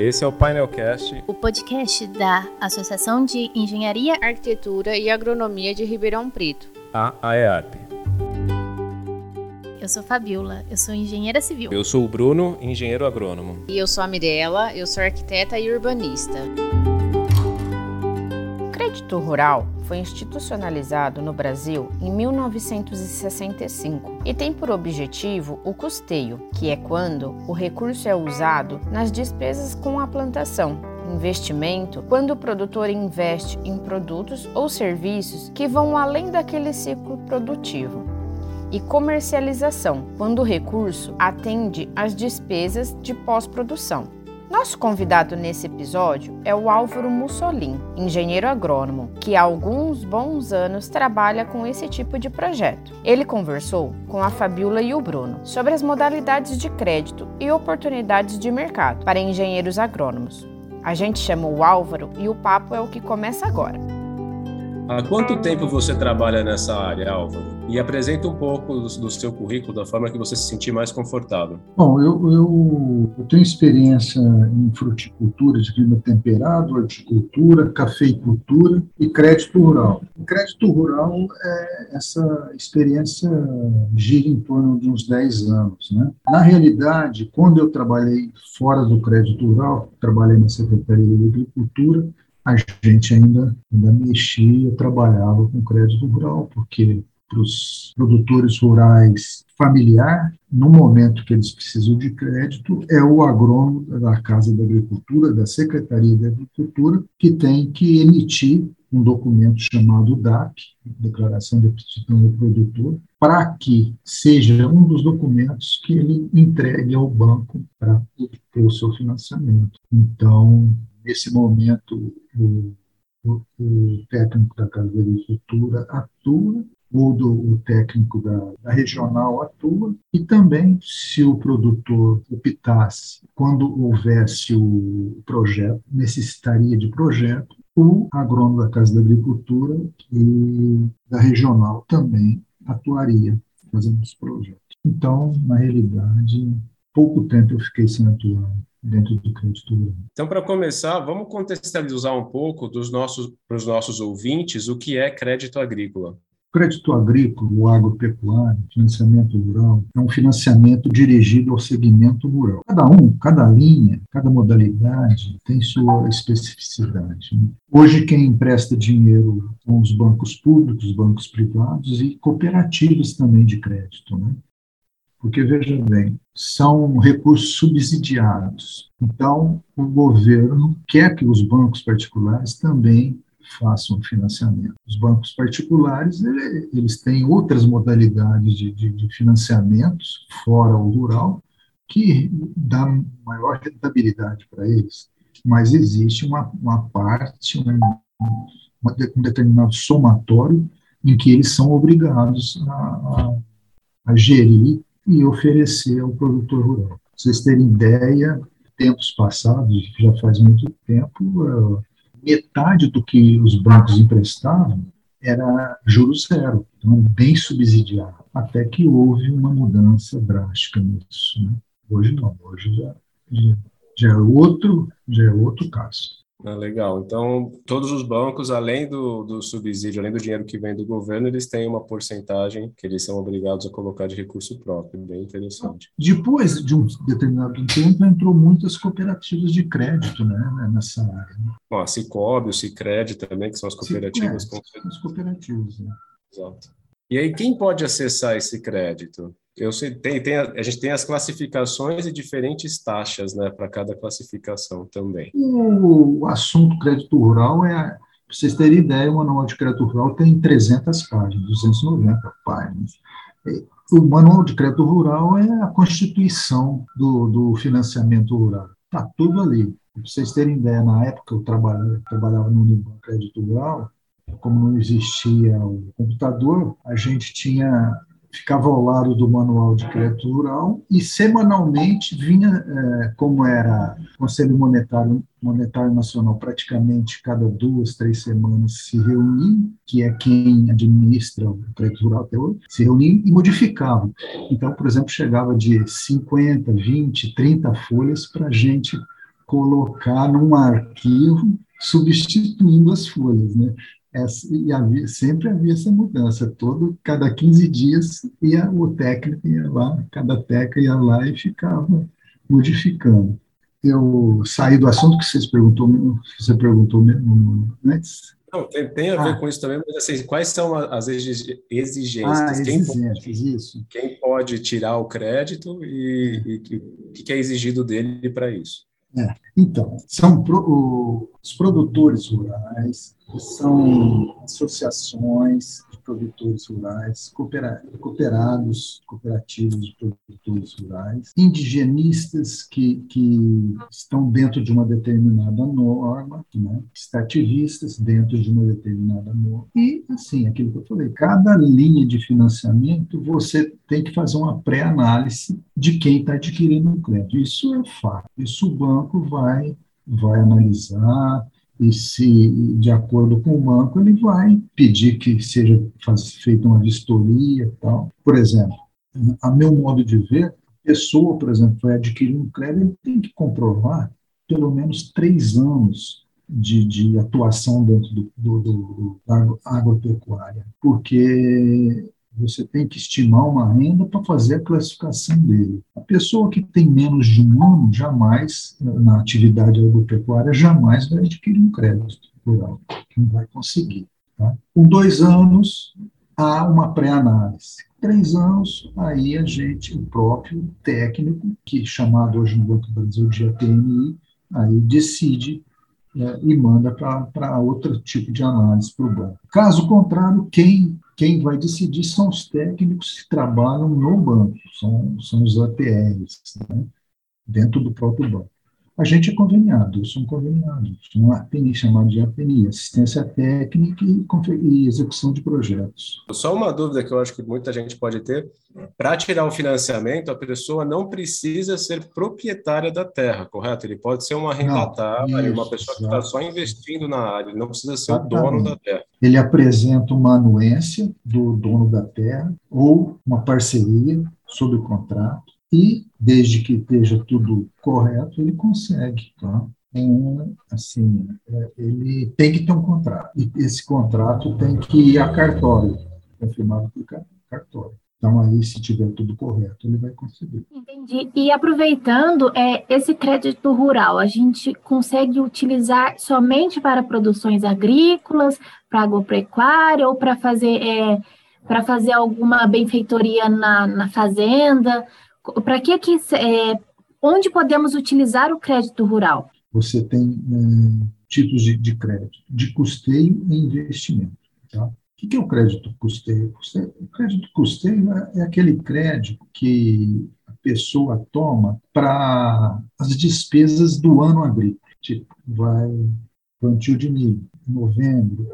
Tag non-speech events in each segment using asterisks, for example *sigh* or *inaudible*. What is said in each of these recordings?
Esse é o Painelcast, o podcast da Associação de Engenharia, Arquitetura e Agronomia de Ribeirão Preto, a AEARP. Eu sou Fabiola, eu sou engenheira civil. Eu sou o Bruno, engenheiro agrônomo. E eu sou a Mirella, eu sou arquiteta e urbanista. Crédito rural foi institucionalizado no Brasil em 1965 e tem por objetivo o custeio, que é quando o recurso é usado nas despesas com a plantação, investimento quando o produtor investe em produtos ou serviços que vão além daquele ciclo produtivo. E comercialização, quando o recurso atende às despesas de pós-produção. Nosso convidado nesse episódio é o Álvaro Mussolin, engenheiro agrônomo, que há alguns bons anos trabalha com esse tipo de projeto. Ele conversou com a Fabiola e o Bruno sobre as modalidades de crédito e oportunidades de mercado para engenheiros agrônomos. A gente chamou o Álvaro e o papo é o que começa agora. Há quanto tempo você trabalha nessa área, Álvaro? e apresenta um pouco do, do, seu currículo, da forma que você se sentir mais confortável. Bom, eu, eu, eu tenho experiência em fruticultura de clima temperado, horticultura, cafeicultura e crédito rural. O crédito rural, é, essa experiência gira em torno de uns 10 anos. Né? Na realidade, quando eu trabalhei fora do crédito rural, trabalhei na Secretaria de Agricultura, a gente ainda, ainda mexia, trabalhava com crédito rural, porque para os produtores rurais familiar, no momento que eles precisam de crédito, é o agrônomo da Casa da Agricultura, da Secretaria da Agricultura, que tem que emitir um documento chamado DAP, Declaração de Aptidão do Produtor, para que seja um dos documentos que ele entregue ao banco para ter o seu financiamento. Então, nesse momento, o, o, o técnico da Casa da Agricultura atua ou do o técnico da, da, regional atua, e também, se o produtor optasse, quando houvesse o projeto, necessitaria de projeto, o agrônomo da Casa da Agricultura e da regional também atuaria fazendo os projetos. Então, na realidade, pouco tempo eu fiquei sem atuar dentro do crédito rural. Então, para começar, vamos contextualizar um pouco dos nossos, para os nossos ouvintes o que é crédito agrícola. Crédito agrícola, o agropecuário, financiamento rural, é um financiamento dirigido ao segmento rural. Cada um, cada linha, cada modalidade tem sua especificidade. Né? Hoje, quem empresta dinheiro são os bancos públicos, os bancos privados e cooperativas também de crédito. Né? Porque, veja bem, são recursos subsidiados. Então, o governo quer que os bancos particulares também façam financiamento. Os bancos particulares, eles têm outras modalidades de, de, de financiamentos, fora o rural, que dá maior rentabilidade para eles. Mas existe uma, uma parte, uma, um determinado somatório em que eles são obrigados a, a, a gerir e oferecer ao produtor rural. Pra vocês terem ideia, tempos passados, já faz muito tempo, metade do que os bancos emprestavam era juros zero, então bem subsidiado, até que houve uma mudança drástica nisso. Né? Hoje não, hoje já, já, já, é outro, já é outro caso. Ah, legal. Então, todos os bancos, além do, do subsídio, além do dinheiro que vem do governo, eles têm uma porcentagem que eles são obrigados a colocar de recurso próprio. Bem interessante. Depois de um determinado tempo, entrou muitas cooperativas de crédito né, nessa área. Né? Bom, a Cicobi, o Cicred também, que são as cooperativas. Sim, é, as cooperativas, né? Exato. E aí, quem pode acessar esse crédito? Eu sei, tem, tem, a gente tem as classificações e diferentes taxas né, para cada classificação também. O assunto crédito rural é, para vocês terem ideia, o manual de crédito rural tem 300 páginas, 290 páginas. O manual de crédito rural é a constituição do, do financiamento rural. Está tudo ali. Para vocês terem ideia, na época eu trabalhava, trabalhava no Unibanco Crédito Rural, como não existia o computador, a gente tinha ficava ao lado do manual de crédito rural e semanalmente vinha, é, como era Conselho Monetário, Monetário Nacional, praticamente cada duas, três semanas se reunia, que é quem administra o crédito rural até hoje, se reunia e modificava. Então, por exemplo, chegava de 50, 20, 30 folhas para a gente colocar num arquivo substituindo as folhas, né? Essa, e havia, sempre havia essa mudança. Todo, cada 15 dias ia, o técnico ia lá, cada técnico ia lá e ficava modificando. Eu saí do assunto que vocês perguntou, você perguntou antes. Não, tem, tem a ver ah. com isso também, mas assim, quais são as exigências? Ah, quem, pode, quem pode tirar o crédito e o que é exigido dele para isso? É. Então, são pro, os produtores rurais, são associações produtores rurais, cooperados, cooperativos de produtores rurais, indigenistas que, que estão dentro de uma determinada norma, né? extrativistas dentro de uma determinada norma. E, assim, aquilo que eu falei, cada linha de financiamento você tem que fazer uma pré-análise de quem está adquirindo o crédito. Isso é fato. Isso o banco vai, vai analisar, e se, de acordo com o banco, ele vai pedir que seja feita uma vistoria e tal. Por exemplo, a meu modo de ver, a pessoa, por exemplo, vai adquirir um crédito, ele tem que comprovar pelo menos três anos de, de atuação dentro do, do, do, do agropecuária, porque você tem que estimar uma renda para fazer a classificação dele. A pessoa que tem menos de um ano, jamais, na atividade agropecuária, jamais vai adquirir um crédito rural, não vai conseguir. Tá? Com dois anos, há uma pré-análise. Três anos, aí a gente, o próprio técnico, que é chamado hoje no Banco do Brasil de APNI, aí decide é, e manda para outro tipo de análise para o banco. Caso contrário, quem quem vai decidir são os técnicos que trabalham no banco, são, são os APRs, né, dentro do próprio banco. A gente é conveniado, eu sou um conveniado, sou um APNI, chamado de APNI, Assistência Técnica e, e Execução de Projetos. Só uma dúvida que eu acho que muita gente pode ter, para tirar o financiamento, a pessoa não precisa ser proprietária da terra, correto? Ele pode ser uma arrendatária, uma pessoa que está só investindo na área, ele não precisa ser Exatamente. o dono da terra. Ele apresenta uma anuência do dono da terra ou uma parceria sob contrato e, desde que esteja tudo correto, ele consegue. Tá? Assim, é, ele tem que ter um contrato. E esse contrato tem que ir a cartório, confirmado por cartório. Então, aí, se tiver tudo correto, ele vai conseguir. Entendi. E aproveitando, é, esse crédito rural, a gente consegue utilizar somente para produções agrícolas, para agropecuária, ou para fazer, é, para fazer alguma benfeitoria na, na fazenda? Para que que é, onde podemos utilizar o crédito rural? Você tem é, tipos de, de, crédito, de custeio e investimento. Tá? O que é o crédito custeio? O crédito custeio é, é aquele crédito que a pessoa toma para as despesas do ano agrícola. Tipo, vai plantio de milho, novembro,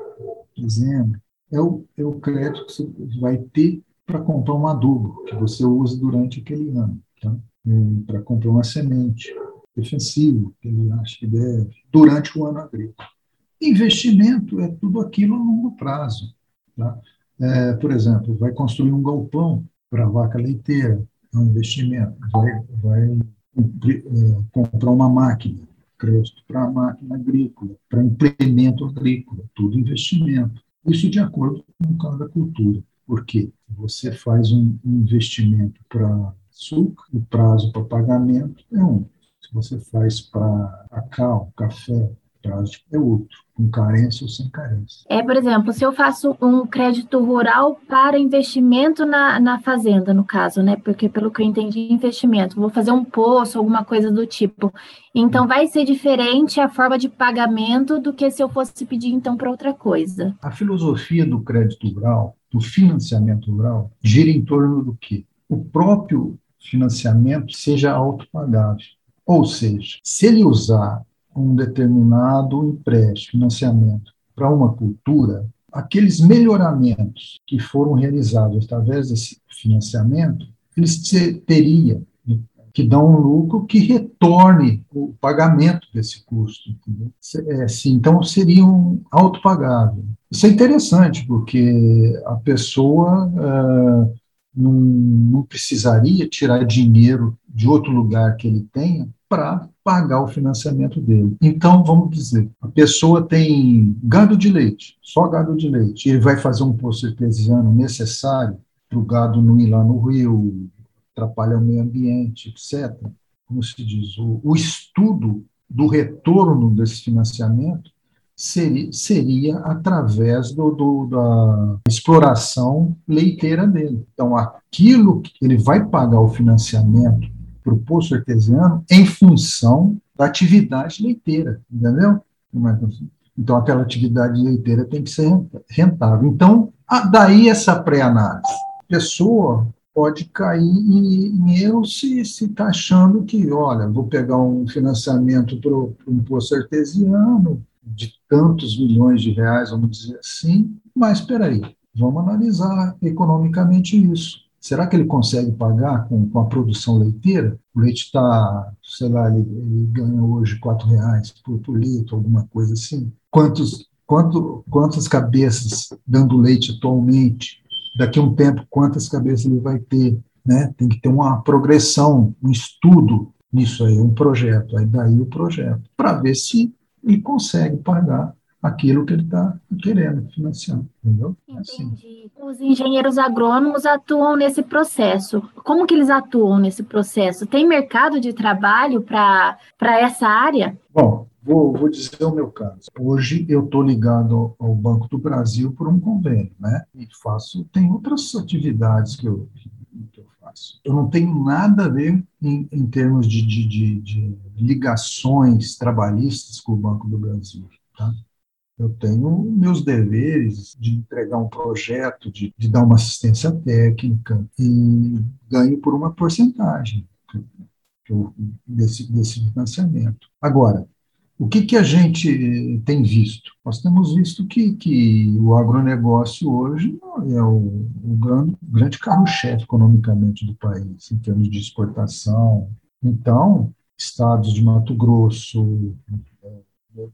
dezembro. É o, é o crédito que você vai ter para comprar um adubo que você usa durante aquele ano, tá? é, para comprar uma semente, defensivo, que ele acha que deve, durante o ano agrícola. Investimento é tudo aquilo a longo prazo. Tá? É, por exemplo, vai construir um galpão para vaca leiteira, é um investimento. Vai, vai é, comprar uma máquina, crédito para máquina agrícola, para implemento agrícola, tudo investimento. Isso de acordo com cada cultura porque você faz um investimento para açúcar, o prazo para pagamento é um. Se você faz para cacau, café, prazo é outro, com carência ou sem carência. É, por exemplo, se eu faço um crédito rural para investimento na, na fazenda, no caso, né? Porque pelo que eu entendi, investimento, vou fazer um poço, alguma coisa do tipo. Então vai ser diferente a forma de pagamento do que se eu fosse pedir então para outra coisa. A filosofia do crédito rural do financiamento rural gira em torno do que o próprio financiamento seja autopagável. Ou seja, se ele usar um determinado empréstimo, financiamento para uma cultura, aqueles melhoramentos que foram realizados através desse financiamento, eles teriam que dão um lucro que retorne o pagamento desse custo. É, então, seriam autopagáveis. Isso é interessante, porque a pessoa uh, não, não, precisaria tirar dinheiro de outro lugar que ele tenha para pagar o financiamento dele. Então, vamos dizer, a pessoa tem gado de leite, só gado de leite, ele vai fazer um poço artesiano necessário para o gado não ir lá no rio, atrapalhar o meio ambiente, etc. Como se diz, o, o estudo do retorno desse financiamento seria, seria através do, do, da exploração leiteira dele. Então, aquilo que ele vai pagar o financiamento para o poço artesiano em função da atividade leiteira, entendeu? Então, aquela atividade leiteira tem que ser rentável. Então, daí essa pré-análise. Pessoa pode cair em erro se está achando que, olha, vou pegar um financiamento para um poço artesiano, de tantos milhões de reais, vamos dizer assim, mas espera aí, vamos analisar economicamente isso. Será que ele consegue pagar com, com a produção leiteira? O leite está, sei lá, ele, ele, ganha hoje quatro reais por, por litro, alguma coisa assim. Quantos, quanto, quantas cabeças dando leite atualmente? Daqui a um tempo, quantas cabeças ele vai ter? Né? Tem que ter uma progressão, um estudo nisso aí, um projeto. Aí daí o projeto, para ver se e consegue pagar aquilo que ele está querendo financiar, entendeu? É assim. Entendi. Os engenheiros agrônomos atuam nesse processo. Como que eles atuam nesse processo? Tem mercado de trabalho para essa área? Bom, vou, vou dizer o meu caso. Hoje eu estou ligado ao Banco do Brasil por um convênio, né? E faço, tem outras atividades que eu, que eu Eu não tenho nada a ver em, em termos de, de, de, de, ligações trabalhistas com o Banco do Brasil. Tá? Eu tenho meus deveres de entregar um projeto, de, de dar uma assistência técnica e ganho por uma porcentagem desse, desse financiamento. Agora, o que, que a gente tem visto? Nós temos visto que, que o agronegócio hoje é o, o grande, grande carro-chefe economicamente do país, em termos de exportação. Então, estados de Mato Grosso,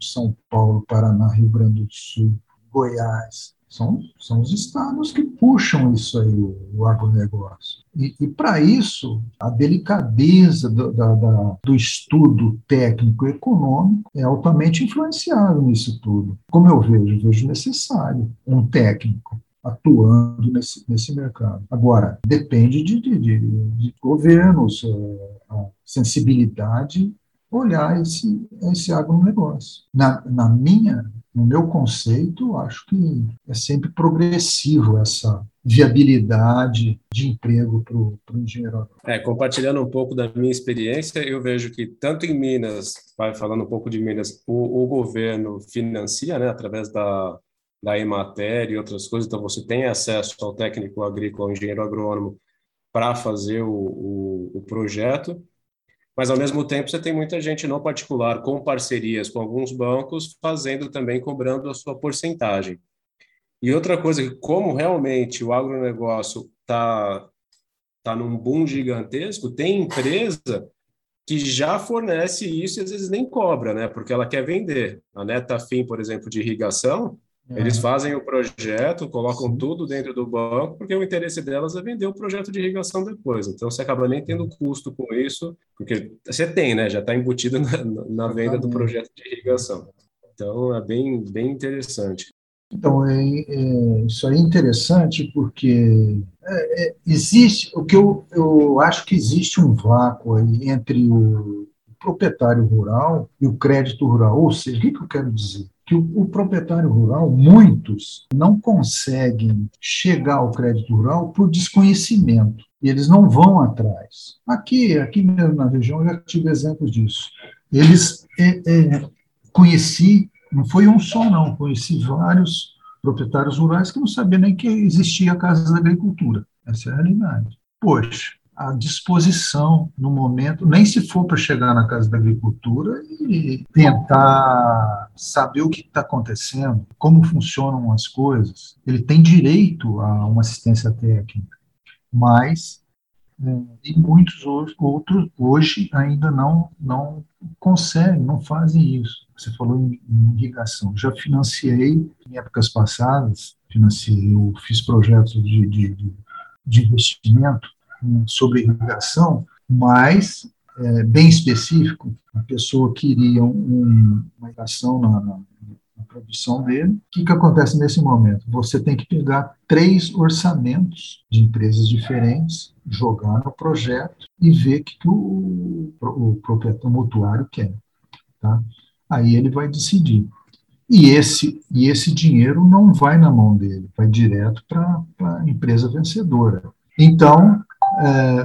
São Paulo, Paraná, Rio Grande do Sul, Goiás, são, são os estados que puxam isso aí, o, o agronegócio. E, e para isso, a delicadeza do, da, da, do estudo técnico econômico é altamente influenciável nisso tudo. Como eu vejo, vejo necessário um técnico atuando nesse, nesse mercado. Agora, depende de, de, de, de governos, eh, a sensibilidade olhar esse, esse agronegócio. Na, na minha no meu conceito, acho que é sempre progressivo essa viabilidade de emprego para o engenheiro É, compartilhando um pouco da minha experiência, eu vejo que tanto em Minas, vai falando um pouco de Minas, o, o governo financia, né, através da, da Emater e outras coisas, então você tem acesso ao técnico agrícola, ao engenheiro agrônomo, para fazer o, o, o projeto, mas ao mesmo tempo você tem muita gente no particular com parcerias com alguns bancos fazendo também cobrando a sua porcentagem. E outra coisa que como realmente o agronegócio está tá num boom gigantesco, tem empresa que já fornece isso e às vezes nem cobra, né? Porque ela quer vender. A Netafim, por exemplo, de irrigação, eles fazem o projeto, colocam tudo dentro do banco, porque o interesse delas é vender o projeto de irrigação depois. Então, você acaba nem tendo custo com isso, porque você tem, né? Já está embutido na, na venda do projeto de irrigação. Então, é bem, bem interessante. Então, é, é, isso é interessante porque é, é, existe, o que eu, eu acho que existe um vácuo aí entre o proprietário rural e o crédito rural. Ou seja, o que, que eu quero dizer? Que o, o, proprietário rural, muitos, não conseguem chegar ao crédito rural por desconhecimento. Eles não vão atrás. Aqui, aqui mesmo na região, eu já tive exemplos disso. Eles é, é, conheci, não foi um só, não, conheci vários proprietários rurais que não sabiam nem que existia a Casa da Agricultura. Essa é a realidade. Poxa, à disposição no momento, nem se for para chegar na Casa da Agricultura e tentar saber o que está acontecendo, como funcionam as coisas. Ele tem direito a uma assistência técnica, mas é, e muitos outros hoje ainda não não conseguem, não fazem isso. Você falou em, em irrigação. Já financiei em épocas passadas, financiei, eu fiz projetos de, de, de investimento sobre irrigação, mas é, bem específico, a pessoa queria um, uma ação na, na, na, produção dele. O que, que acontece nesse momento? Você tem que pegar três orçamentos de empresas diferentes, jogar no projeto e ver o que, que o, o proprietário mutuário quer. Tá? Aí ele vai decidir. E esse, e esse dinheiro não vai na mão dele, vai direto para a empresa vencedora. Então,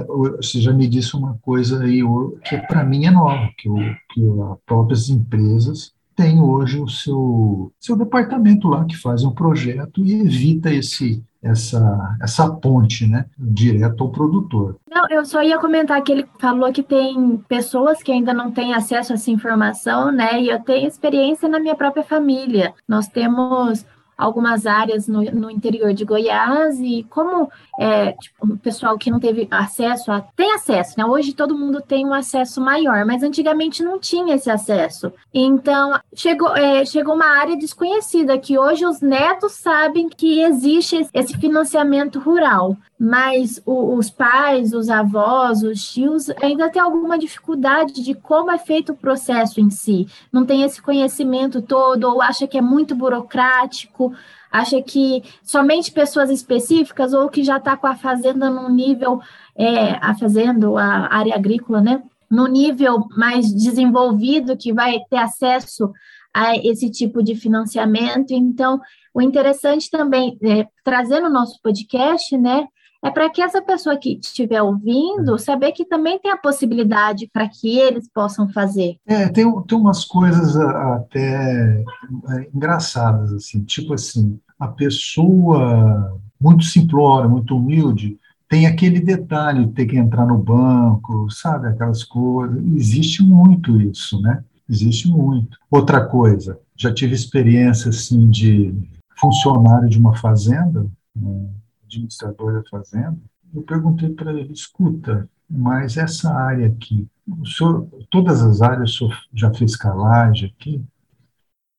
você já me disse uma coisa aí que para mim é nova, que, que as próprias empresas têm hoje o seu, seu departamento lá que faz um projeto e evita esse essa, essa ponte, né, direto ao produtor. Não, eu só ia comentar que ele falou que tem pessoas que ainda não têm acesso a essa informação, né, e eu tenho experiência na minha própria família. Nós temos algumas áreas no, no interior de Goiás e como é, tipo, o pessoal que não teve acesso a, tem acesso, né? Hoje todo mundo tem um acesso maior, mas antigamente não tinha esse acesso. Então chegou, é, chegou uma área desconhecida que hoje os netos sabem que existe esse financiamento rural, mas o, os pais, os avós, os tios ainda têm alguma dificuldade de como é feito o processo em si. Não tem esse conhecimento todo ou acha que é muito burocrático acha que somente pessoas específicas ou que já está com a fazenda num nível, é, a fazenda, a área agrícola, né? No nível mais desenvolvido, que vai ter acesso a esse tipo de financiamento. Então, o interessante também, é, trazer no nosso podcast, né, é para que essa pessoa que estiver ouvindo saber que também tem a possibilidade para que eles possam fazer. É, tem, tem umas coisas até é, engraçadas, assim, tipo assim, a pessoa muito simplória, muito humilde, tem aquele detalhe de ter que entrar no banco, sabe, aquelas coisas. Existe muito isso, né? Existe muito. Outra coisa, já tive experiência, assim, de funcionário de uma fazenda, né? Administrador da fazenda, eu perguntei para ele, escuta, mas essa área aqui, senhor, todas as áreas o senhor já fez calagem aqui?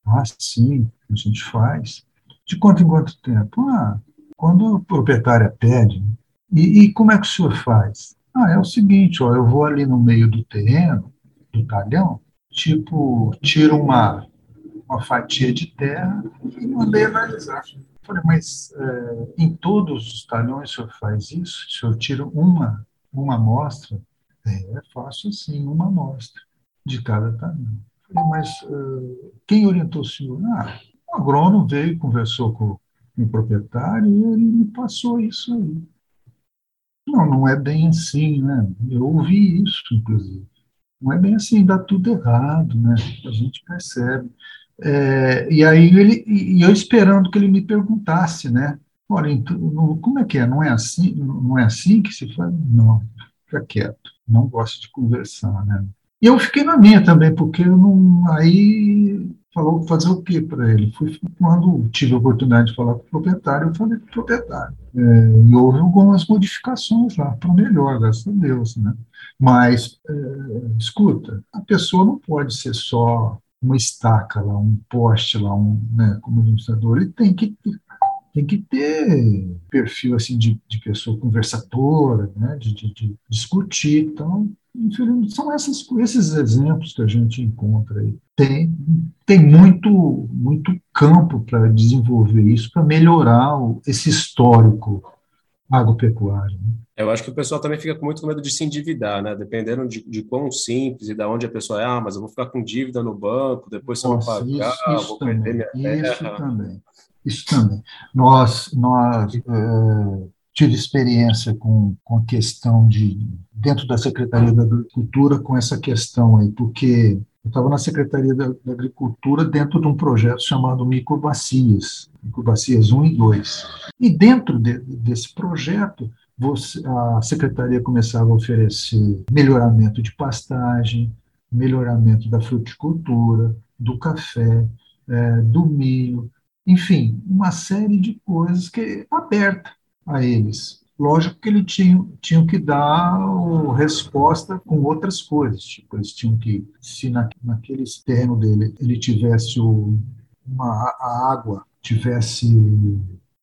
Ah, sim, a gente faz. De quanto em quanto tempo? Ah, quando a proprietária pede. E, e como é que o senhor faz? Ah, é o seguinte, ó, eu vou ali no meio do terreno, do talhão, tipo, tiro uma, uma fatia de terra e mandei analisar. Falei, mas é, em todos os talhões o senhor faz isso? O senhor tira uma, uma amostra? É, é fácil assim, uma amostra de cada talhão. Falei, mas uh, quem orientou o senhor? Ah, o agrônomo veio, conversou com o proprietário e ele me passou isso aí. Não, não é bem assim, né? Eu ouvi isso, inclusive. Não é bem assim, dá tudo errado, né? A gente percebe. É, e aí ele, e eu esperando que ele me perguntasse, né? Olha, então, como é que é? Não é assim? Não é assim que se faz? Não, fica quieto. Não gosto de conversar, né? E eu fiquei na minha também, porque eu não. Aí falou fazer o quê para ele? Fui, quando tive a oportunidade de falar com o proprietário, eu falei com o proprietário. É, e houve algumas modificações lá, para melhor, graças a Deus. Né? Mas, é, escuta, a pessoa não pode ser só uma estaca lá, um poste lá, um, né, como administrador, ele tem que tem que ter perfil assim de, de pessoa conversadora, né, de, de, de discutir. Então, são essas, esses exemplos que a gente encontra aí. Tem, tem muito, muito campo para desenvolver isso, para melhorar o, esse histórico agropecuário. Né? Eu acho que o pessoal também fica com muito medo de se endividar, né? Dependendo de, de quão simples e da onde a pessoa é, ah, mas eu vou ficar com dívida no banco, depois se eu não pagar, isso, isso vou também, perder minha terra. Isso também, isso também. Nós, nós é, tive experiência com, com a questão de, dentro da Secretaria da Agricultura, com essa questão aí, porque eu estava na Secretaria da, da, Agricultura dentro de um projeto chamado Microbacias, Microbacias 1 e 2. E dentro de, desse projeto, você, a secretaria começava a oferecer melhoramento de pastagem, melhoramento da fruticultura, do café, é, do milho, enfim, uma série de coisas que aberta a eles. Lógico que eles tinham, tinham que dar o, resposta com outras coisas, tipo, eles tinham que, se na, naquele terreno dele ele tivesse o, uma, a água tivesse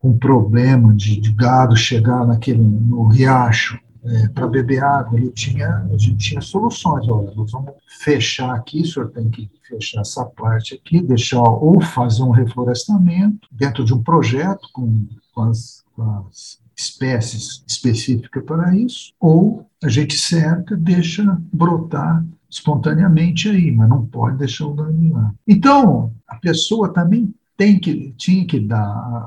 um problema de, de gado chegar naquele, no riacho, é, para beber água, ele tinha, a gente tinha soluções. Olha, nós vamos fechar aqui, o senhor tem que fechar essa parte aqui, deixar ou fazer um reflorestamento dentro de um projeto com, com, as, com as espécies específicas para isso, ou a gente cerca, deixa brotar espontaneamente aí, mas não pode deixar o dano lá. Então, a pessoa também tem que, tinha que dar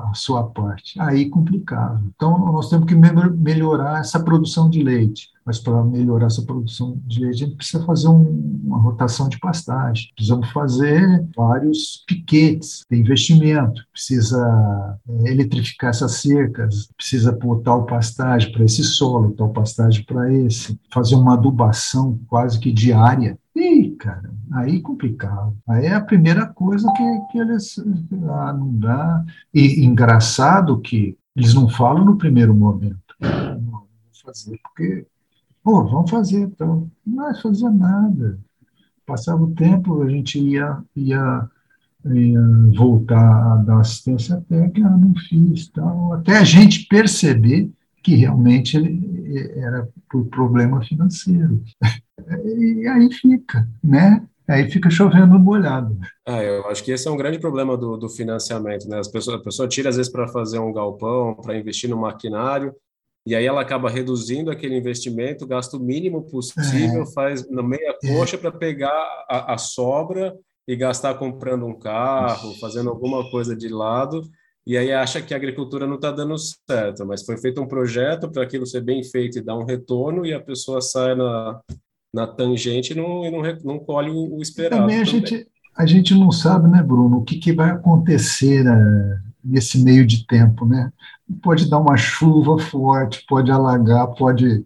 a sua parte. Aí complicava. Então, nós temos que melhorar essa produção de leite. Mas para melhorar essa produção de leite, a gente precisa fazer um, uma rotação de pastagem. Precisamos fazer vários piquetes de investimento. Precisa é, eletrificar essas cercas, precisa pôr tal pastagem para esse solo, tal pastagem para esse. Fazer uma adubação quase que diária Ih, cara, aí complicado. Aí é a primeira coisa que, que eles. Ah, não dá. E engraçado que eles não falam no primeiro momento. Não, vou fazer, porque. Pô, vamos fazer, então. Não fazer nada. Passava o tempo, a gente ia, ia, ia voltar a dar assistência técnica, ah, não fiz, tal. Até a gente perceber que realmente ele era por problema financeiro. *laughs* E aí fica, né? Aí fica chovendo molhado. Ah, eu acho que esse é um grande problema do, do financiamento, né? As pessoas, a pessoa tira às vezes para fazer um galpão, para investir no maquinário, e aí ela acaba reduzindo aquele investimento, gasto o mínimo possível, é. faz na meia coxa é. para pegar a, a, sobra e gastar comprando um carro, fazendo alguma coisa de lado, e aí acha que a agricultura não está dando certo, mas foi feito um projeto para aquilo ser bem feito e dar um retorno, e a pessoa sai na, na tangente e não, e não, não colhe o, o esperado. Também a, também. Gente, a gente não sabe, né, Bruno, o que, que vai acontecer né, nesse meio de tempo, né? Pode dar uma chuva forte, pode alagar, pode,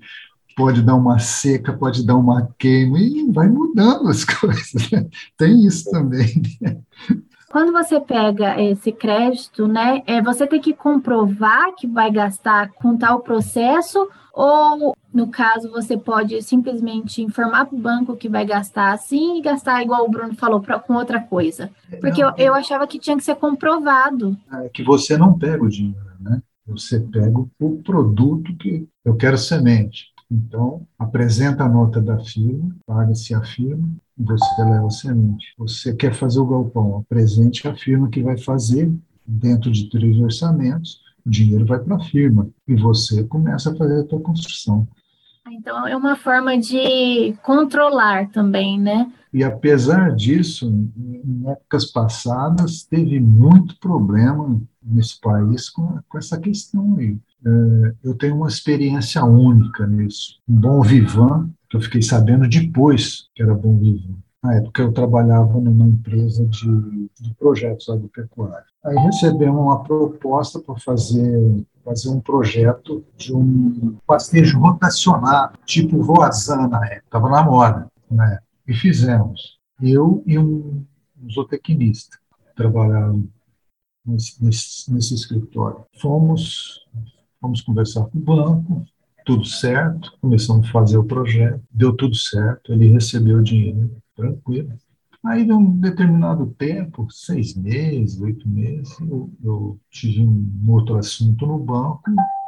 pode dar uma seca, pode dar uma queima, e vai mudando as *laughs* coisas. Né? Tem isso também. Né? Quando você pega esse crédito, né, é, você tem que comprovar que vai gastar com tal processo ou, no caso, você pode simplesmente informar para o banco que vai gastar assim e gastar, igual o Bruno falou, pra, com outra coisa. Porque não, eu, eu achava que tinha que ser comprovado. É que você não pega o dinheiro, né? Você pega o produto que eu quero semente. Então, apresenta a nota da firma, paga-se a firma, você leva a semente. Você quer fazer o galpão, a firma que vai fazer dentro de três orçamentos o dinheiro vai para a firma e você começa a fazer a tua construção. Então é uma forma de controlar também, né? E apesar disso, em épocas passadas teve muito problema nesse país com, com essa questão aí. É, eu tenho uma experiência única nisso. Um bom vivan, que eu fiquei sabendo depois que era bom vivan. Na época eu trabalhava numa empresa de, de projetos agropecuários. Aí recebemos uma proposta para fazer fazer um projeto de um pastejo rotacionado, tipo Voazan na época, estava na moda, né? E fizemos. Eu e um, um zootecnista trabalharam nesse, nesse, nesse escritório. Fomos, fomos conversar com o banco, tudo certo, começamos a fazer o projeto, deu tudo certo, ele recebeu o dinheiro, tranquilo. Aí, de um determinado tempo, seis meses, oito meses, eu, eu tive um outro assunto no banco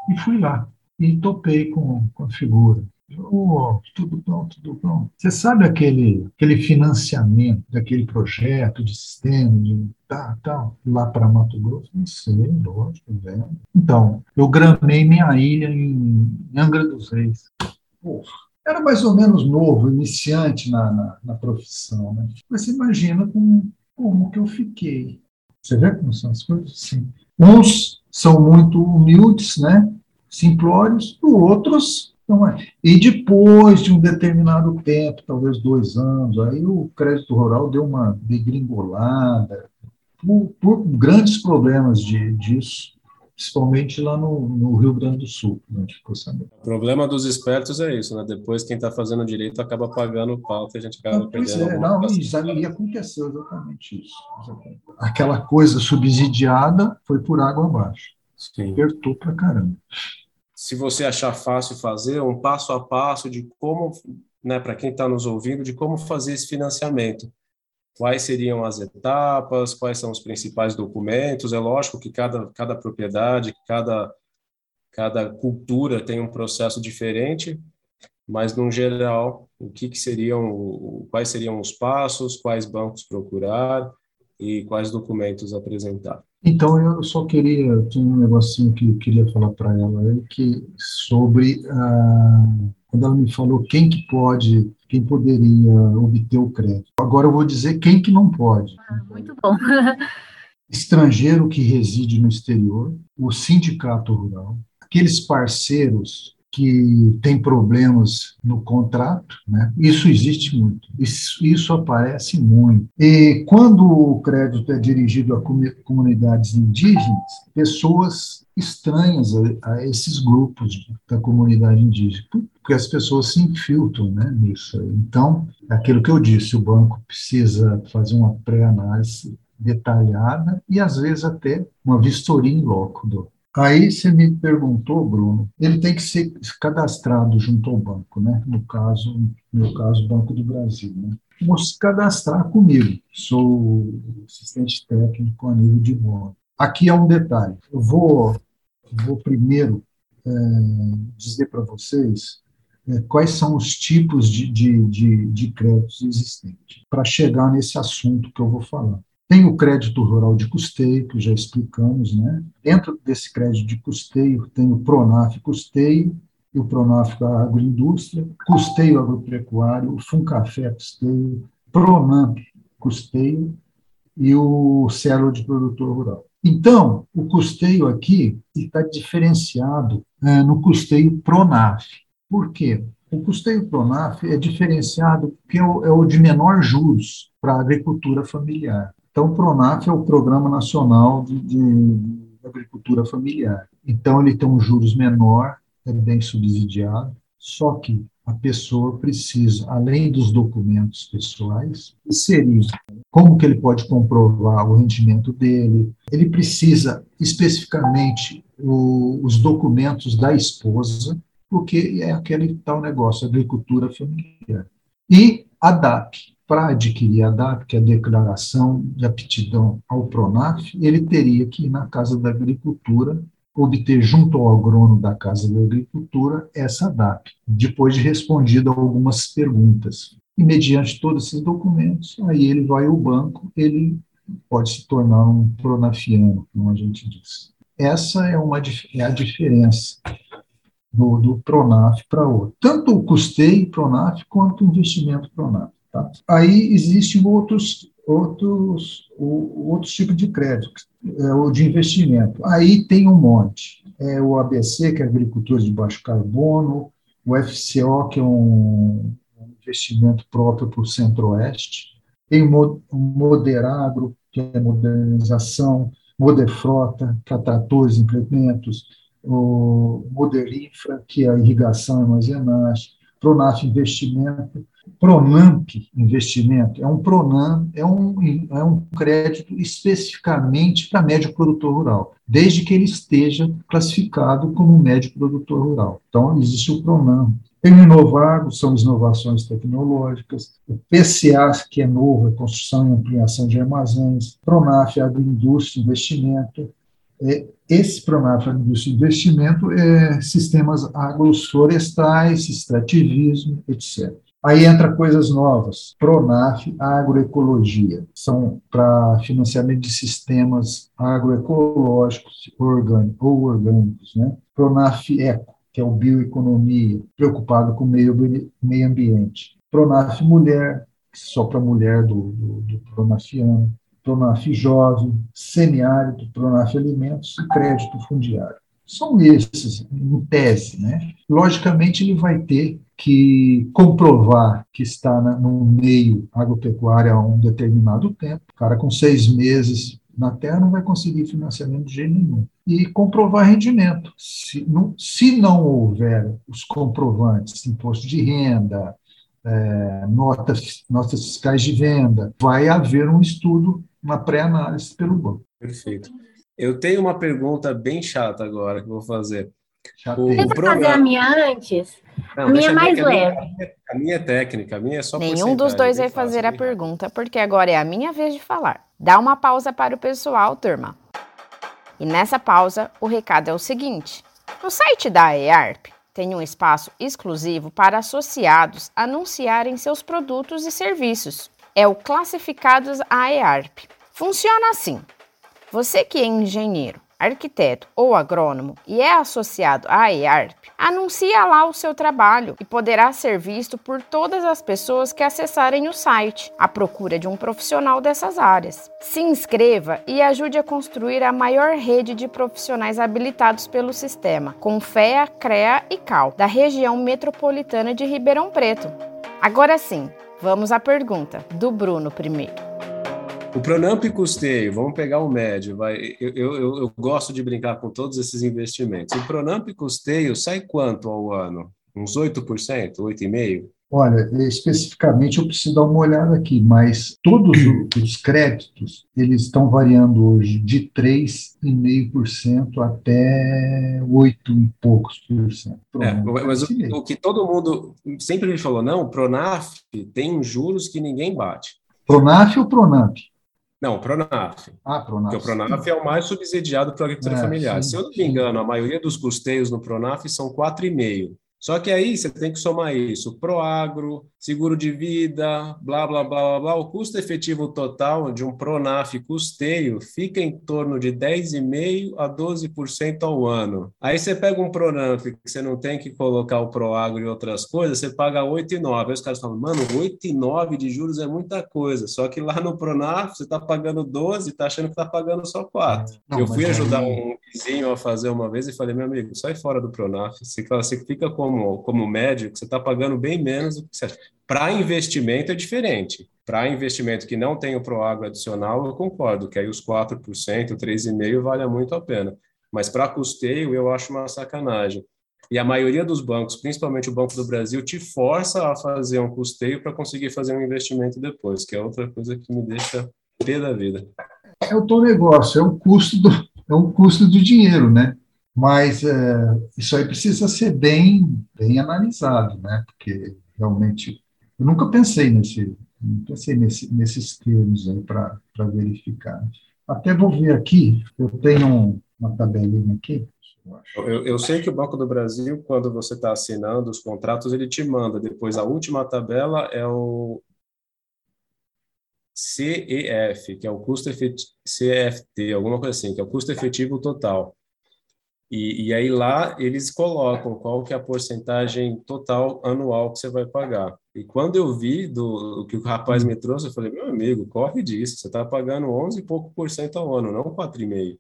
e fui lá. E topei com, com a figura. Oh, tudo bom, tudo bom. Você sabe aquele, aquele financiamento daquele projeto de sistema, de tá, tá, lá para Mato Grosso? Não sei, lógico, vendo. Então, eu gramei minha ilha em Angra dos Reis. Porra era mais ou menos novo, iniciante na, na, na profissão. Né? Mas você imagina como, como que eu fiquei. Você vê como são as coisas? Sim. Uns são muito humildes, né? simplórios, e outros então, e depois de um determinado tempo, talvez dois anos, aí o crédito rural deu uma degringolada, por, por grandes problemas de, disso principalmente lá no, no, Rio Grande do Sul, a gente ficou sabendo. O problema dos espertos é isso, né? Depois quem está fazendo direito acaba pagando o pau e a gente acaba não, perdendo. É, não, isso, e aconteceu exatamente isso. Aquela coisa subsidiada foi por água abaixo. Sim. Apertou pra caramba. Se você achar fácil fazer, um passo a passo de como, né, para quem está nos ouvindo, de como fazer esse financiamento quais seriam as etapas, quais são os principais documentos. É lógico que cada, cada propriedade, cada, cada cultura tem um processo diferente, mas no geral, o que, que seriam, quais seriam os passos, quais bancos procurar e quais documentos apresentar? Então, eu só queria, tinha um negocinho que eu queria falar para ela, que sobre, ah, quando ela me falou quem que pode, quem poderia obter o crédito. Agora eu vou dizer quem que não pode. Ah, muito bom. *laughs* Estrangeiro que reside no exterior, o sindicato rural, aqueles parceiros que têm problemas no contrato, né? isso existe muito, isso, isso, aparece muito. E quando o crédito é dirigido a comunidades indígenas, pessoas estranhas a, a esses grupos da comunidade indígena, porque as pessoas se infiltram né, nisso. Então, aquilo que eu disse, o banco precisa fazer uma pré-análise detalhada e, às vezes, até uma vistoria em loco do, Aí você me perguntou, Bruno, ele tem que ser cadastrado junto ao banco, né? No caso, no meu caso, Banco do Brasil, né? Vou se cadastrar comigo, sou assistente técnico a nível de bola. Aqui é um detalhe. Eu vou, vou primeiro é, dizer para vocês é, quais são os tipos de, de, de, de créditos existentes, para chegar nesse assunto que eu vou falar. Tem o crédito rural de custeio, que já explicamos, né? Dentro desse crédito de custeio, tem o Pronaf Custeio e o Pronaf Agroindústria, Custeio Agropecuário, o Funcafé Custeio, Pronamp Custeio e o Célula de Produtor Rural. Então, o custeio aqui está diferenciado é, no custeio Pronaf. Por quê? O custeio Pronaf é diferenciado porque é o, é o de menor juros para a agricultura familiar. Então, o PRONAF é o Programa Nacional de, de Agricultura Familiar. Então, ele tem um juros menor, é bem subsidiado, só que a pessoa precisa, além dos documentos pessoais, inserir como que ele pode comprovar o rendimento dele, ele precisa especificamente o, os documentos da esposa, porque é aquele tal negócio, agricultura familiar. E a DAP, para adquirir a DAP, que é a Declaração de Aptidão ao PRONAF, ele teria que ir na Casa da Agricultura, obter junto ao agrônomo da Casa da Agricultura essa DAP, depois de respondido algumas perguntas. E mediante todos esses documentos, aí ele vai ao banco, ele pode se tornar um pronafiano, como a gente diz. Essa é, uma, é a diferença do, do Pronaf para outro. Tanto o custeio Pronaf quanto o investimento Pronaf. Tá? Aí existem outros, outros, outros tipos de crédito, é, o de investimento. Aí tem um monte. É o ABC, que é agricultura de baixo carbono, o FCO, que é um investimento próprio para o centro-oeste, tem o Moderagro, que é modernização, Moderfrota, que é tratores, implementos, o Moderinfra, que é a irrigação e armazenagem, Pronaf Investimento, Pronamp Investimento é um Pronam, é um, é um crédito especificamente para médio produtor rural, desde que ele esteja classificado como médio produtor rural. Então, existe o Pronam. Tem Inovago, são as inovações tecnológicas, o PCA, que é novo, é construção e ampliação de armazéns, Pronaf, agroindústria, investimento, esse Pronaf Agroindústria e Investimento é sistemas agroflorestais, extrativismo, etc. Aí entra coisas novas, Pronaf, agroecologia, são para financiamento de sistemas agroecológicos orgânicos, ou orgânicos, né? Pronaf Eco, que é o bioeconomia, preocupado com o meio, meio ambiente. Pronaf Mulher, só para mulher do, do, do Pronafiano. Pronaf Jovem, Semiárido, Pronaf Alimentos e Crédito Fundiário. São esses, em tese. Né? Logicamente, ele vai ter que comprovar que está no meio agropecuário há um determinado tempo. O cara com seis meses na terra não vai conseguir financiamento de jeito nenhum. E comprovar rendimento. Se não, se não houver os comprovantes, imposto de renda, é, notas, notas fiscais de venda, vai haver um estudo, uma pré-análise pelo banco. Perfeito. Eu tenho uma pergunta bem chata agora que vou fazer. O, Tenta programa... fazer a minha antes. Não, a minha é mais leve. A minha, a minha, é técnica, a minha é só Nenhum dos dois vai fazer fácil, a pergunta, porque agora é a minha vez de falar. Dá uma pausa para o pessoal, turma. E nessa pausa, o recado é o seguinte: No site da EARP tem um espaço exclusivo para associados anunciarem seus produtos e serviços. É o Classificados AEARP. Funciona assim: você que é engenheiro, arquiteto ou agrônomo e é associado à EARP, anuncia lá o seu trabalho e poderá ser visto por todas as pessoas que acessarem o site à procura de um profissional dessas áreas. Se inscreva e ajude a construir a maior rede de profissionais habilitados pelo sistema, com FEA, CREA e CAL, da região metropolitana de Ribeirão Preto. Agora sim, vamos à pergunta do Bruno primeiro. O Pronamp custeio, vamos pegar o médio, vai. Eu, eu, eu gosto de brincar com todos esses investimentos. O Pronamp custeio sai quanto ao ano? Uns 8%, 8,5%? Olha, especificamente eu preciso dar uma olhada aqui, mas todos os créditos, eles estão variando hoje de 3,5% até 8 e poucos por cento. É, mas o, o, que todo mundo sempre me falou, não, o Pronaf tem juros que ninguém bate. Pronaf ou Pronamp? Não, Pronaf. Ah, Pronaf. Porque o Pronaf é o mais subsidiado para a agricultura é, familiar. Sim, Se eu não me engano, a maioria dos custeios no Pronaf são 4,5%. Só que aí você tem que somar isso, Proagro, seguro de vida, blá, blá, blá, blá, blá. O custo efetivo total de um Pronaf custeio fica em torno de 10,5% a 12% ao ano. Aí você pega um Pronaf que você não tem que colocar o Proagro e outras coisas, você paga 8,9%. Aí os caras falam, mano, 8,9% de juros é muita coisa. Só que lá no Pronaf você está pagando 12% e está achando que está pagando só 4%. Não, Eu fui ajudar aí... um vizinho a fazer uma vez e falei, meu amigo, sai fora do Pronaf. Você classifica como, como médio, você está pagando bem menos do que você. Para investimento é diferente. Para investimento que não tem o Proagro adicional, eu concordo que aí os 4%, 3,5% vale muito a pena. Mas para custeio, eu acho uma sacanagem. E a maioria dos bancos, principalmente o Banco do Brasil, te força a fazer um custeio para conseguir fazer um investimento depois, que é outra coisa que me deixa pé da vida. É o teu negócio, é o custo do, é um custo do dinheiro, né? Mas é, isso aí precisa ser bem, bem analisado, né? Porque realmente eu nunca pensei nesse, pensei nesse, nesses termos aí para verificar. Até vou ver aqui, eu tenho uma tabelinha aqui. Eu, eu, sei que o Banco do Brasil, quando você está assinando os contratos, ele te manda. Depois, a última tabela é o CEF, que é o custo efetivo, CFT, alguma coisa assim, que é o custo efetivo total. E, e, aí lá eles colocam qual que é a porcentagem total anual que você vai pagar. E quando eu vi do o que o rapaz me trouxe, eu falei, meu amigo, corre disso, você está pagando 11 e pouco por cento ao ano, não 4,5%.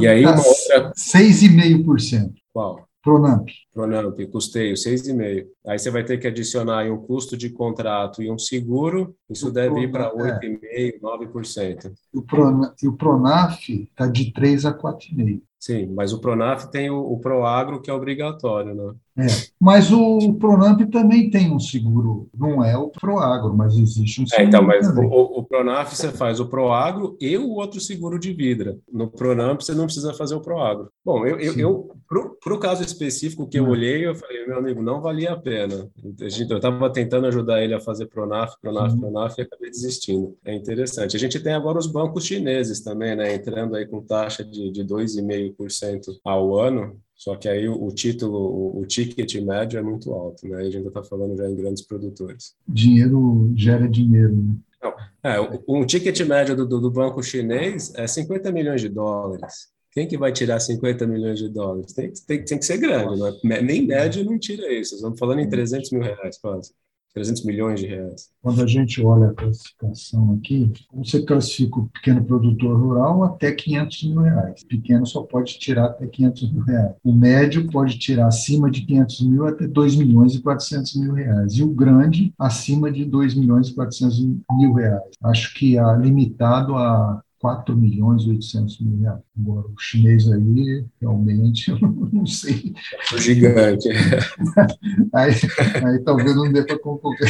E aí tá uma outra... 6,5%. Qual? Pronamp. Pronamp, custeio 6,5. Aí você vai ter que adicionar um custo de contrato e um seguro, isso o deve ir para 8,5%, é. 9%. O Pronaf, e o Pronaf está de 3 a 4,5%. Sim, mas o Pronaf tem o, o Proagro que é obrigatório, né? É, mas o Pronamp também tem um seguro, não é o Proagro, mas existe um seguro. É, então, mas o, o, Pronaf você faz o Proagro e o outro seguro de vida. No Pronamp você não precisa fazer o Proagro. Bom, eu, eu, eu para o caso específico que eu olhei, eu falei, meu amigo, não valia a pena. Eu estava tentando ajudar ele a fazer Pronaf, Pronaf, uhum. Pronaf e acabei desistindo. É interessante. A gente tem agora os bancos chineses também, né? Entrando aí com taxa de, de 2,5% ao ano. Só que aí o, título, o, o, ticket médio é muito alto, né? A gente está falando já em grandes produtores. Dinheiro gera dinheiro, né? Não, é, um ticket médio do, do banco chinês é 50 milhões de dólares. Quem que vai tirar 50 milhões de dólares? Tem, tem, tem que ser grande, não é? nem médio não tira isso. Estamos falando em 300 mil reais quase. 300 milhões de reais. Quando a gente olha a classificação aqui, você classifica o pequeno produtor rural até 500 mil reais. O pequeno só pode tirar até 500 mil reais. O médio pode tirar acima de 500 mil até 2 milhões e 400 mil reais. E o grande, acima de 2 milhões e 400 mil reais. Acho que é limitado a 4 milhões e 800 mil reais. Agora, o chinês aí, realmente, *laughs* eu não sei. Gigante. *laughs* aí, aí talvez não dê para concorrer.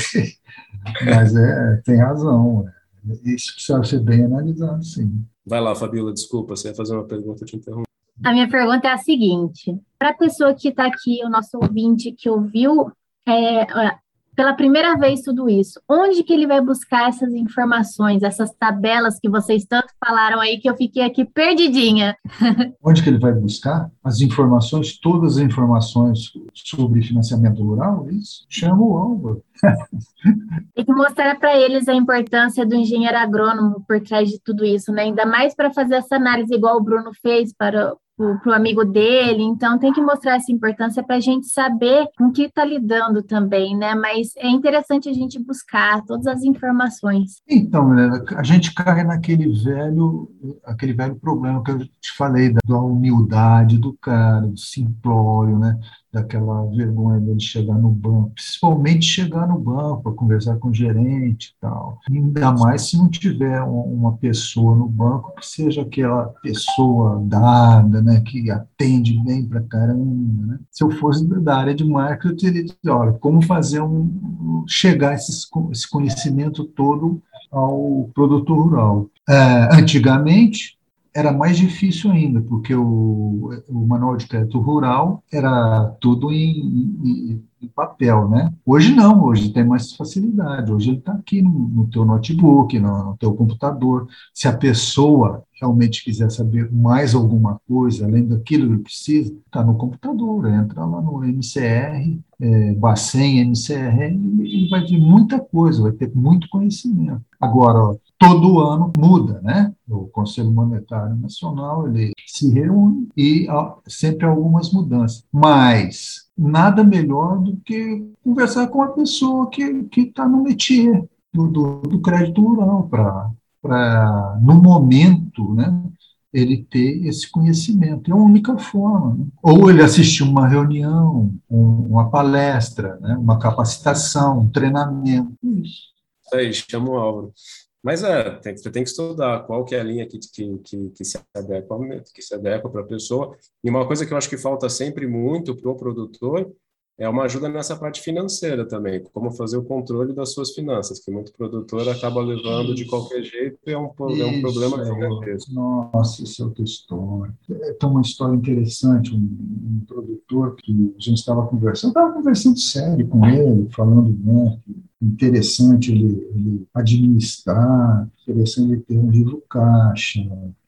Mas é, tem razão. É. Isso precisa ser bem analisado, sim. Vai lá, Fabiola, desculpa, você ia fazer uma pergunta, te interrompo. A minha pergunta é a seguinte: para a pessoa que está aqui, o nosso ouvinte que ouviu é, pela primeira vez tudo isso, onde que ele vai buscar essas informações, essas tabelas que vocês tanto falaram aí que eu fiquei aqui perdidinha? *laughs* onde que ele vai buscar as informações, todas as informações sobre financiamento rural? Isso chama o Álvaro. *laughs* Tem que mostrar para eles a importância do engenheiro agrônomo por trás de tudo isso, né? Ainda mais para fazer essa análise igual o Bruno fez para para o amigo dele, então tem que mostrar essa importância para a gente saber com que está lidando também, né? Mas é interessante a gente buscar todas as informações. Então, a gente cai naquele velho, aquele velho problema que eu te falei da humildade do cara, do simplório, né? Daquela vergonha dele chegar no banco, principalmente chegar no banco para conversar com o gerente e tal. Ainda mais se não tiver uma pessoa no banco que seja aquela pessoa dada, né, que atende bem para caramba. Né? Se eu fosse da área de marketing, eu teria dito, olha, como fazer um chegar esse, esse conhecimento todo ao produtor rural. É, antigamente, era mais difícil ainda, porque o, o manual de crédito rural era tudo em, em, em, papel, né? Hoje não, hoje tem mais facilidade, hoje ele está aqui no, no teu notebook, no, no teu computador. Se a pessoa realmente quiser saber mais alguma coisa, além daquilo que ele precisa, está no computador, entra lá no MCR, é, Bacen, MCR, e vai ver muita coisa, vai ter muito conhecimento. Agora, ó, todo ano muda, né? O Conselho Monetário Nacional ele se reúne e há sempre algumas mudanças, mas nada melhor do que conversar com a pessoa que está no métier do, do, do crédito rural para, no momento, né? ele ter esse conhecimento. É a única forma. Né? Ou ele assistir uma reunião, um, uma palestra, né? uma capacitação, um treinamento. Isso. Aí, chama o Álvaro. Mas é, tem, você tem que estudar qual que é a linha que, que, que, que se adequa que se adequa para a pessoa. E uma coisa que eu acho que falta sempre muito para o produtor é uma ajuda nessa parte financeira também, como fazer o controle das suas finanças, que muito produtor acaba levando isso. de qualquer jeito e é um, é um problema é, gigantesco. Nossa, isso é outra história. Tem uma história interessante, um, um produtor que a gente estava conversando, estava conversando sério com ele, falando, né, interessante ele, ele administrar, interessante ele ter um livro caixa,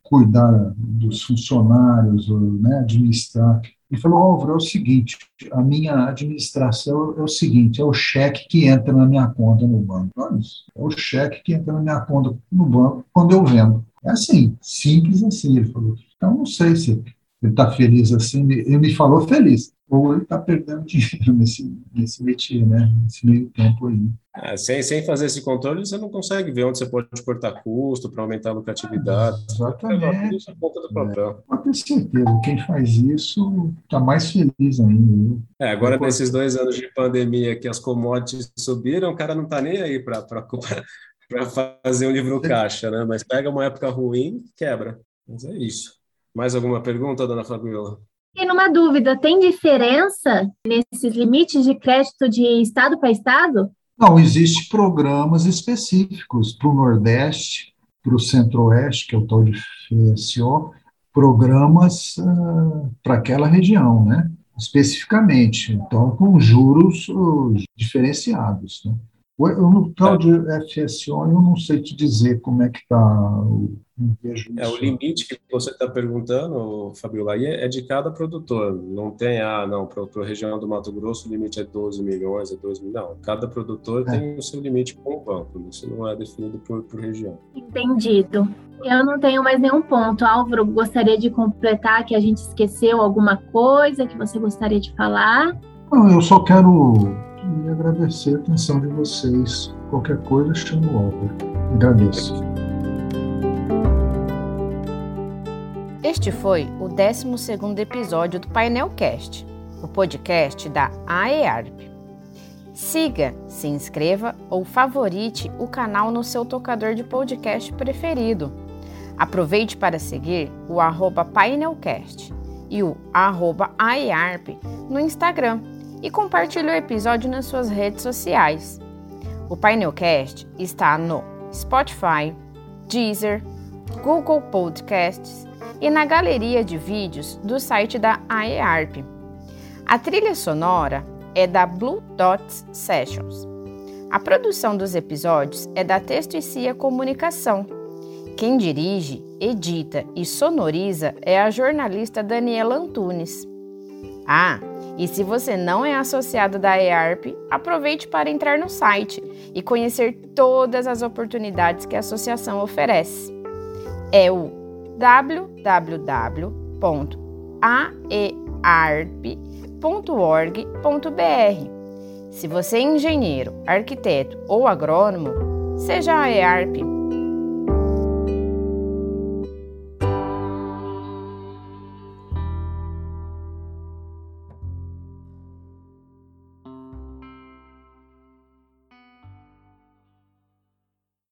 cuidar dos funcionários, né, administrar. Ele falou, Álvaro, é o seguinte, a minha administração é o seguinte, é o cheque que entra na minha conta no banco. Olha isso, é o cheque que entra na minha conta no banco quando eu vendo. É assim, simples assim, ele falou. Então, não sei se ele está feliz assim, ele me falou feliz ou ele está perdendo dinheiro nesse, nesse métier, né? nesse meio tempo aí. É, sem, sem fazer esse controle, você não consegue ver onde você pode cortar custo para aumentar a lucratividade. Ah, exatamente. Isso ponta do papel. É, pode ter certeza, quem faz isso está mais feliz ainda. É, agora, nesses dois anos de pandemia que as commodities subiram, o cara não está nem aí para fazer um livro caixa, né? Mas pega uma época ruim, quebra. Mas é isso. Mais alguma pergunta, dona Fabiola? Fiquei numa dúvida, tem diferença nesses limites de crédito de estado para estado? Não, existem programas específicos para o Nordeste, para o Centro-Oeste, que é o tal de FSO, programas uh, para aquela região, né? especificamente, então com juros uh, diferenciados. Né? No tal de FSO, eu não sei te dizer como é que está o é, o limite que você está perguntando, Fabiola, aí é, é de cada produtor. Não tem, ah, não, para a região do Mato Grosso o limite é 12 milhões, é 2 milhões. Não, cada produtor é. tem o seu limite com o banco. Isso não é definido por, por região. Entendido. Eu não tenho mais nenhum ponto. Álvaro, gostaria de completar que a gente esqueceu alguma coisa que você gostaria de falar? Não, eu só quero agradecer a atenção de vocês. Qualquer coisa, chamo o Álvaro. Agradeço. Este foi o 12 episódio do Painel Cast, o podcast da AEARP. Siga, se inscreva ou favorite o canal no seu tocador de podcast preferido. Aproveite para seguir o arroba Painelcast e o arroba AEARP no Instagram e compartilhe o episódio nas suas redes sociais. O Painelcast está no Spotify, Deezer, Google Podcasts e na galeria de vídeos do site da AEARP. A trilha sonora é da Blue Dots Sessions. A produção dos episódios é da Texto e Cia Comunicação. Quem dirige, edita e sonoriza é a jornalista Daniela Antunes. Ah, e se você não é associado da EARP, aproveite para entrar no site e conhecer todas as oportunidades que a associação oferece. É o www.aearp.org.br. Se você é engenheiro, arquiteto ou agrônomo, seja a EARP.